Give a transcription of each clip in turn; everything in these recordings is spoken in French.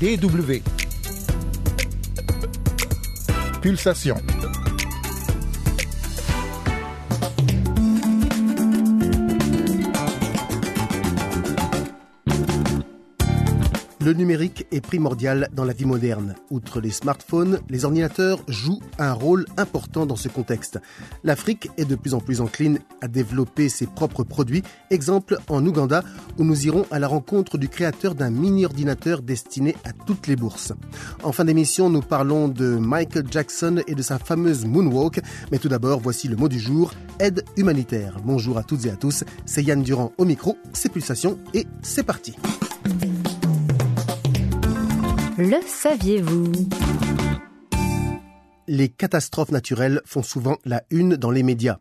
DW. Pulsation. Le numérique est primordial dans la vie moderne. Outre les smartphones, les ordinateurs jouent un rôle important dans ce contexte. L'Afrique est de plus en plus encline à développer ses propres produits. Exemple en Ouganda, où nous irons à la rencontre du créateur d'un mini-ordinateur destiné à toutes les bourses. En fin d'émission, nous parlons de Michael Jackson et de sa fameuse moonwalk. Mais tout d'abord, voici le mot du jour, aide humanitaire. Bonjour à toutes et à tous, c'est Yann Durand au micro, c'est Pulsation et c'est parti. Le saviez-vous? Les catastrophes naturelles font souvent la une dans les médias.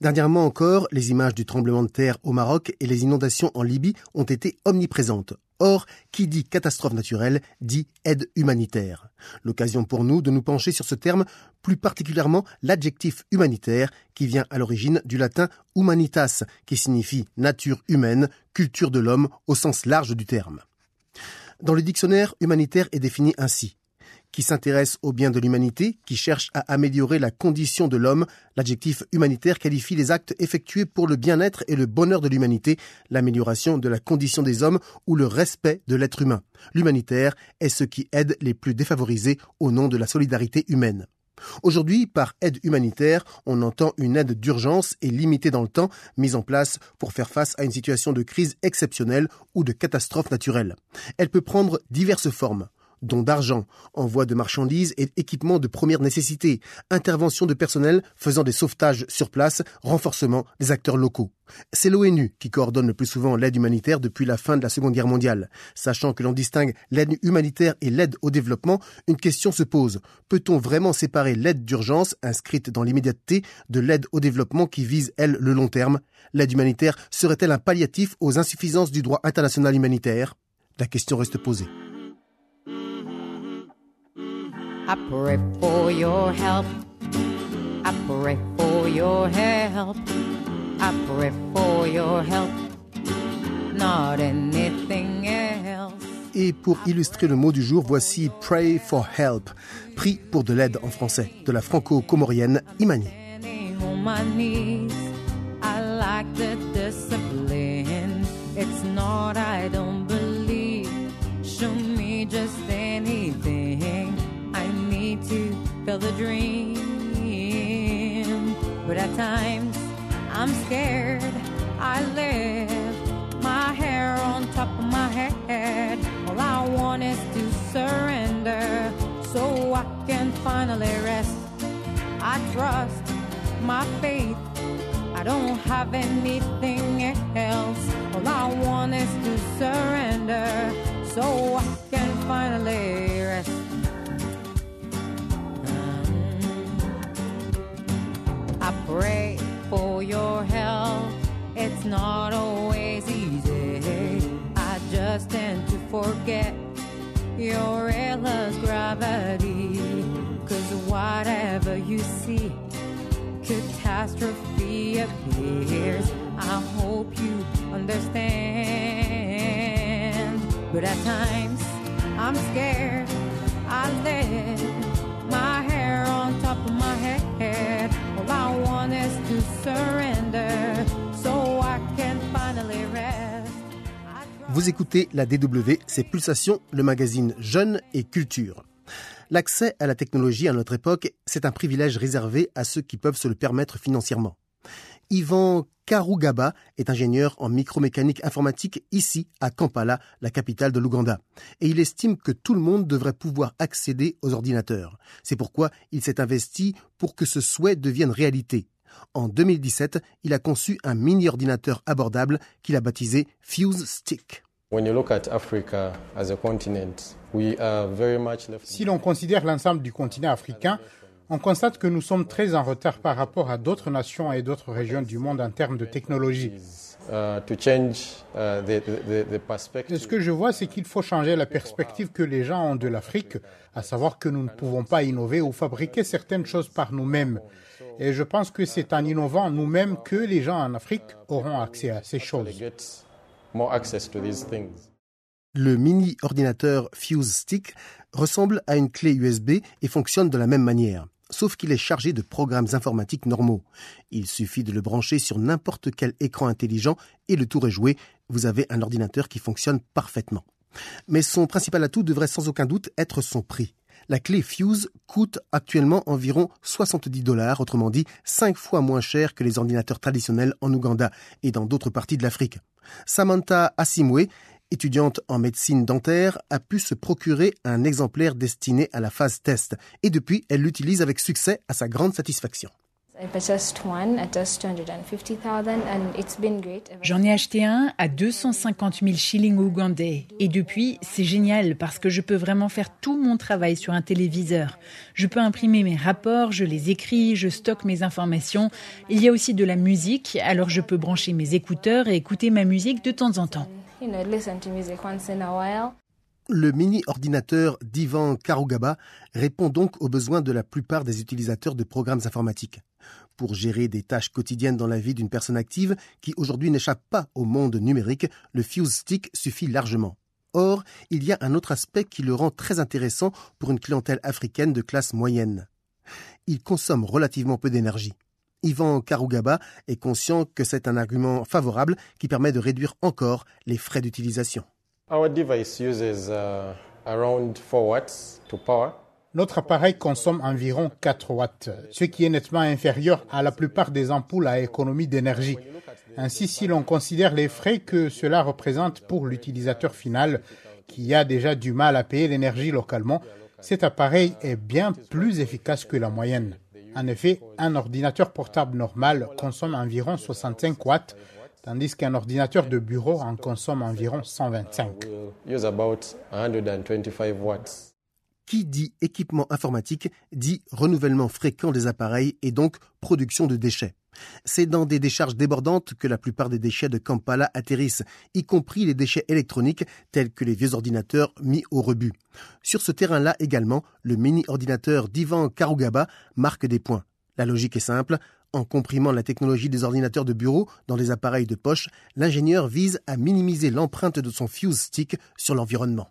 Dernièrement encore, les images du tremblement de terre au Maroc et les inondations en Libye ont été omniprésentes. Or, qui dit catastrophe naturelle dit aide humanitaire. L'occasion pour nous de nous pencher sur ce terme, plus particulièrement l'adjectif humanitaire qui vient à l'origine du latin humanitas, qui signifie nature humaine, culture de l'homme au sens large du terme. Dans le dictionnaire, humanitaire est défini ainsi qui s'intéresse au bien de l'humanité, qui cherche à améliorer la condition de l'homme. L'adjectif humanitaire qualifie les actes effectués pour le bien-être et le bonheur de l'humanité, l'amélioration de la condition des hommes ou le respect de l'être humain. L'humanitaire est ce qui aide les plus défavorisés au nom de la solidarité humaine. Aujourd'hui, par aide humanitaire, on entend une aide d'urgence et limitée dans le temps, mise en place pour faire face à une situation de crise exceptionnelle ou de catastrophe naturelle. Elle peut prendre diverses formes dons d'argent, envoi de marchandises et équipements de première nécessité, intervention de personnel faisant des sauvetages sur place, renforcement des acteurs locaux. C'est l'ONU qui coordonne le plus souvent l'aide humanitaire depuis la fin de la Seconde Guerre mondiale. Sachant que l'on distingue l'aide humanitaire et l'aide au développement, une question se pose. Peut-on vraiment séparer l'aide d'urgence, inscrite dans l'immédiateté, de l'aide au développement qui vise, elle, le long terme? L'aide humanitaire serait-elle un palliatif aux insuffisances du droit international humanitaire? La question reste posée. I pray for your help. I pray for your help. I pray for your help. Not anything else. Et pour illustrer le mot du jour, voici Pray for Help, prie pour de l'aide en français, de la franco-comorienne Imani. I like the discipline. It's not I don't feel the dream. But at times I'm scared. I live my hair on top of my head. All I want is to surrender so I can finally rest. I trust my faith. I don't have anything else. All I want is to surrender so I can finally rest. Pray for your help. It's not always easy. I just tend to forget your endless gravity. Cause whatever you see, catastrophe appears. I hope you understand. But at times, I'm scared. I let my hair on top of my head. Vous écoutez la DW, c'est Pulsation, le magazine Jeunes et Culture. L'accès à la technologie à notre époque, c'est un privilège réservé à ceux qui peuvent se le permettre financièrement. Ivan Karugaba est ingénieur en micromécanique informatique ici à Kampala, la capitale de l'Ouganda. Et il estime que tout le monde devrait pouvoir accéder aux ordinateurs. C'est pourquoi il s'est investi pour que ce souhait devienne réalité. En 2017, il a conçu un mini-ordinateur abordable qu'il a baptisé Fuse Stick. Si l'on considère l'ensemble du continent africain, on constate que nous sommes très en retard par rapport à d'autres nations et d'autres régions du monde en termes de technologie. Uh, uh, Et perspective. ce que je vois, c'est qu'il faut changer la perspective que les gens ont de l'Afrique, à savoir que nous ne pouvons pas innover ou fabriquer certaines choses par nous-mêmes. Et je pense que c'est en innovant nous-mêmes que les gens en Afrique auront accès à ces choses. get more access to these things. Le mini ordinateur Fuse Stick ressemble à une clé USB et fonctionne de la même manière, sauf qu'il est chargé de programmes informatiques normaux. Il suffit de le brancher sur n'importe quel écran intelligent et le tour est joué, vous avez un ordinateur qui fonctionne parfaitement. Mais son principal atout devrait sans aucun doute être son prix. La clé Fuse coûte actuellement environ 70 dollars, autrement dit 5 fois moins cher que les ordinateurs traditionnels en Ouganda et dans d'autres parties de l'Afrique. Samantha Asimwe, étudiante en médecine dentaire, a pu se procurer un exemplaire destiné à la phase test et depuis elle l'utilise avec succès à sa grande satisfaction. J'en ai acheté un à 250 000 shillings ougandais et depuis c'est génial parce que je peux vraiment faire tout mon travail sur un téléviseur. Je peux imprimer mes rapports, je les écris, je stocke mes informations. Il y a aussi de la musique, alors je peux brancher mes écouteurs et écouter ma musique de temps en temps. Le mini-ordinateur d'Ivan Karugaba répond donc aux besoins de la plupart des utilisateurs de programmes informatiques. Pour gérer des tâches quotidiennes dans la vie d'une personne active qui aujourd'hui n'échappe pas au monde numérique, le Fuse Stick suffit largement. Or, il y a un autre aspect qui le rend très intéressant pour une clientèle africaine de classe moyenne. Il consomme relativement peu d'énergie. Ivan Karugaba est conscient que c'est un argument favorable qui permet de réduire encore les frais d'utilisation. Notre appareil consomme environ 4 watts, ce qui est nettement inférieur à la plupart des ampoules à économie d'énergie. Ainsi, si l'on considère les frais que cela représente pour l'utilisateur final, qui a déjà du mal à payer l'énergie localement, cet appareil est bien plus efficace que la moyenne. En effet, un ordinateur portable normal consomme environ 65 watts, tandis qu'un ordinateur de bureau en consomme environ 125. Qui dit équipement informatique dit renouvellement fréquent des appareils et donc production de déchets. C'est dans des décharges débordantes que la plupart des déchets de Kampala atterrissent, y compris les déchets électroniques tels que les vieux ordinateurs mis au rebut. Sur ce terrain-là également, le mini-ordinateur d'Ivan Karugaba marque des points. La logique est simple, en comprimant la technologie des ordinateurs de bureau dans des appareils de poche, l'ingénieur vise à minimiser l'empreinte de son Fuse Stick sur l'environnement.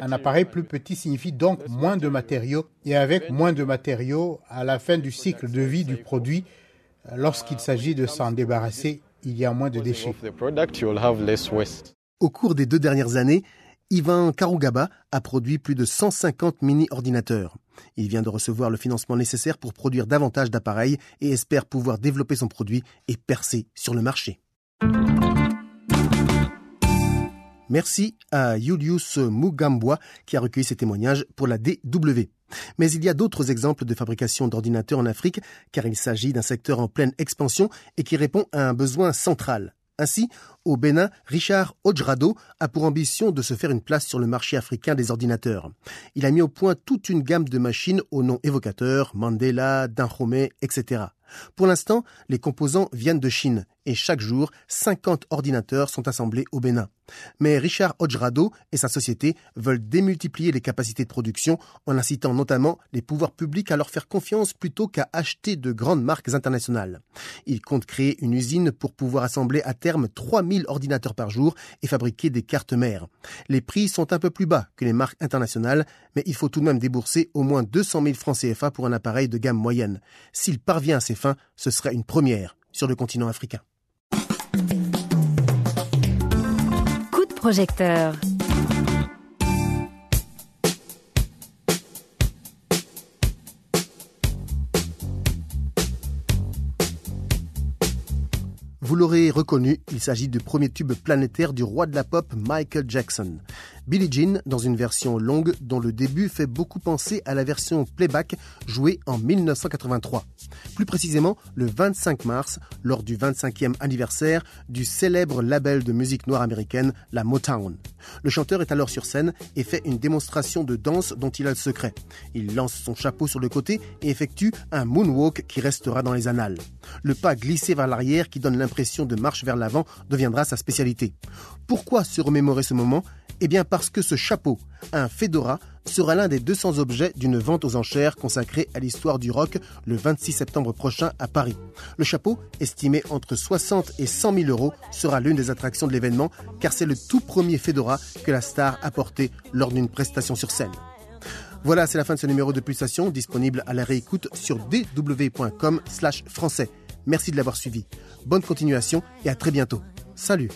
Un appareil plus petit signifie donc moins de matériaux et avec moins de matériaux, à la fin du cycle de vie du produit, lorsqu'il s'agit de s'en débarrasser, il y a moins de déchets. Au cours des deux dernières années, Ivan Karugaba a produit plus de 150 mini-ordinateurs. Il vient de recevoir le financement nécessaire pour produire davantage d'appareils et espère pouvoir développer son produit et percer sur le marché. Merci à Julius Mugambwa qui a recueilli ces témoignages pour la DW. Mais il y a d'autres exemples de fabrication d'ordinateurs en Afrique car il s'agit d'un secteur en pleine expansion et qui répond à un besoin central. Ainsi, au Bénin, Richard Ojrado a pour ambition de se faire une place sur le marché africain des ordinateurs. Il a mis au point toute une gamme de machines aux noms évocateurs, Mandela, Dahomey, etc. Pour l'instant, les composants viennent de Chine et chaque jour, 50 ordinateurs sont assemblés au Bénin. Mais Richard Ojrado et sa société veulent démultiplier les capacités de production en incitant notamment les pouvoirs publics à leur faire confiance plutôt qu'à acheter de grandes marques internationales. Il compte créer une usine pour pouvoir assembler à terme 3000 ordinateurs par jour et fabriquer des cartes mères. Les prix sont un peu plus bas que les marques internationales, mais il faut tout de même débourser au moins 200 000 francs CFA pour un appareil de gamme moyenne. S'il parvient à ses fins, ce serait une première sur le continent africain. Coup de projecteur. Vous l'aurez reconnu, il s'agit du premier tube planétaire du roi de la pop Michael Jackson. Billie Jean dans une version longue dont le début fait beaucoup penser à la version playback jouée en 1983. Plus précisément, le 25 mars, lors du 25e anniversaire du célèbre label de musique noire américaine, la Motown. Le chanteur est alors sur scène et fait une démonstration de danse dont il a le secret. Il lance son chapeau sur le côté et effectue un moonwalk qui restera dans les annales. Le pas glissé vers l'arrière qui donne l'impression de marche vers l'avant deviendra sa spécialité. Pourquoi se remémorer ce moment? Eh bien parce que ce chapeau, un fedora, sera l'un des 200 objets d'une vente aux enchères consacrée à l'histoire du rock le 26 septembre prochain à Paris. Le chapeau, estimé entre 60 et 100 000 euros, sera l'une des attractions de l'événement car c'est le tout premier fedora que la star a porté lors d'une prestation sur scène. Voilà, c'est la fin de ce numéro de Pulsation, disponible à la réécoute sur dw.com français. Merci de l'avoir suivi. Bonne continuation et à très bientôt. Salut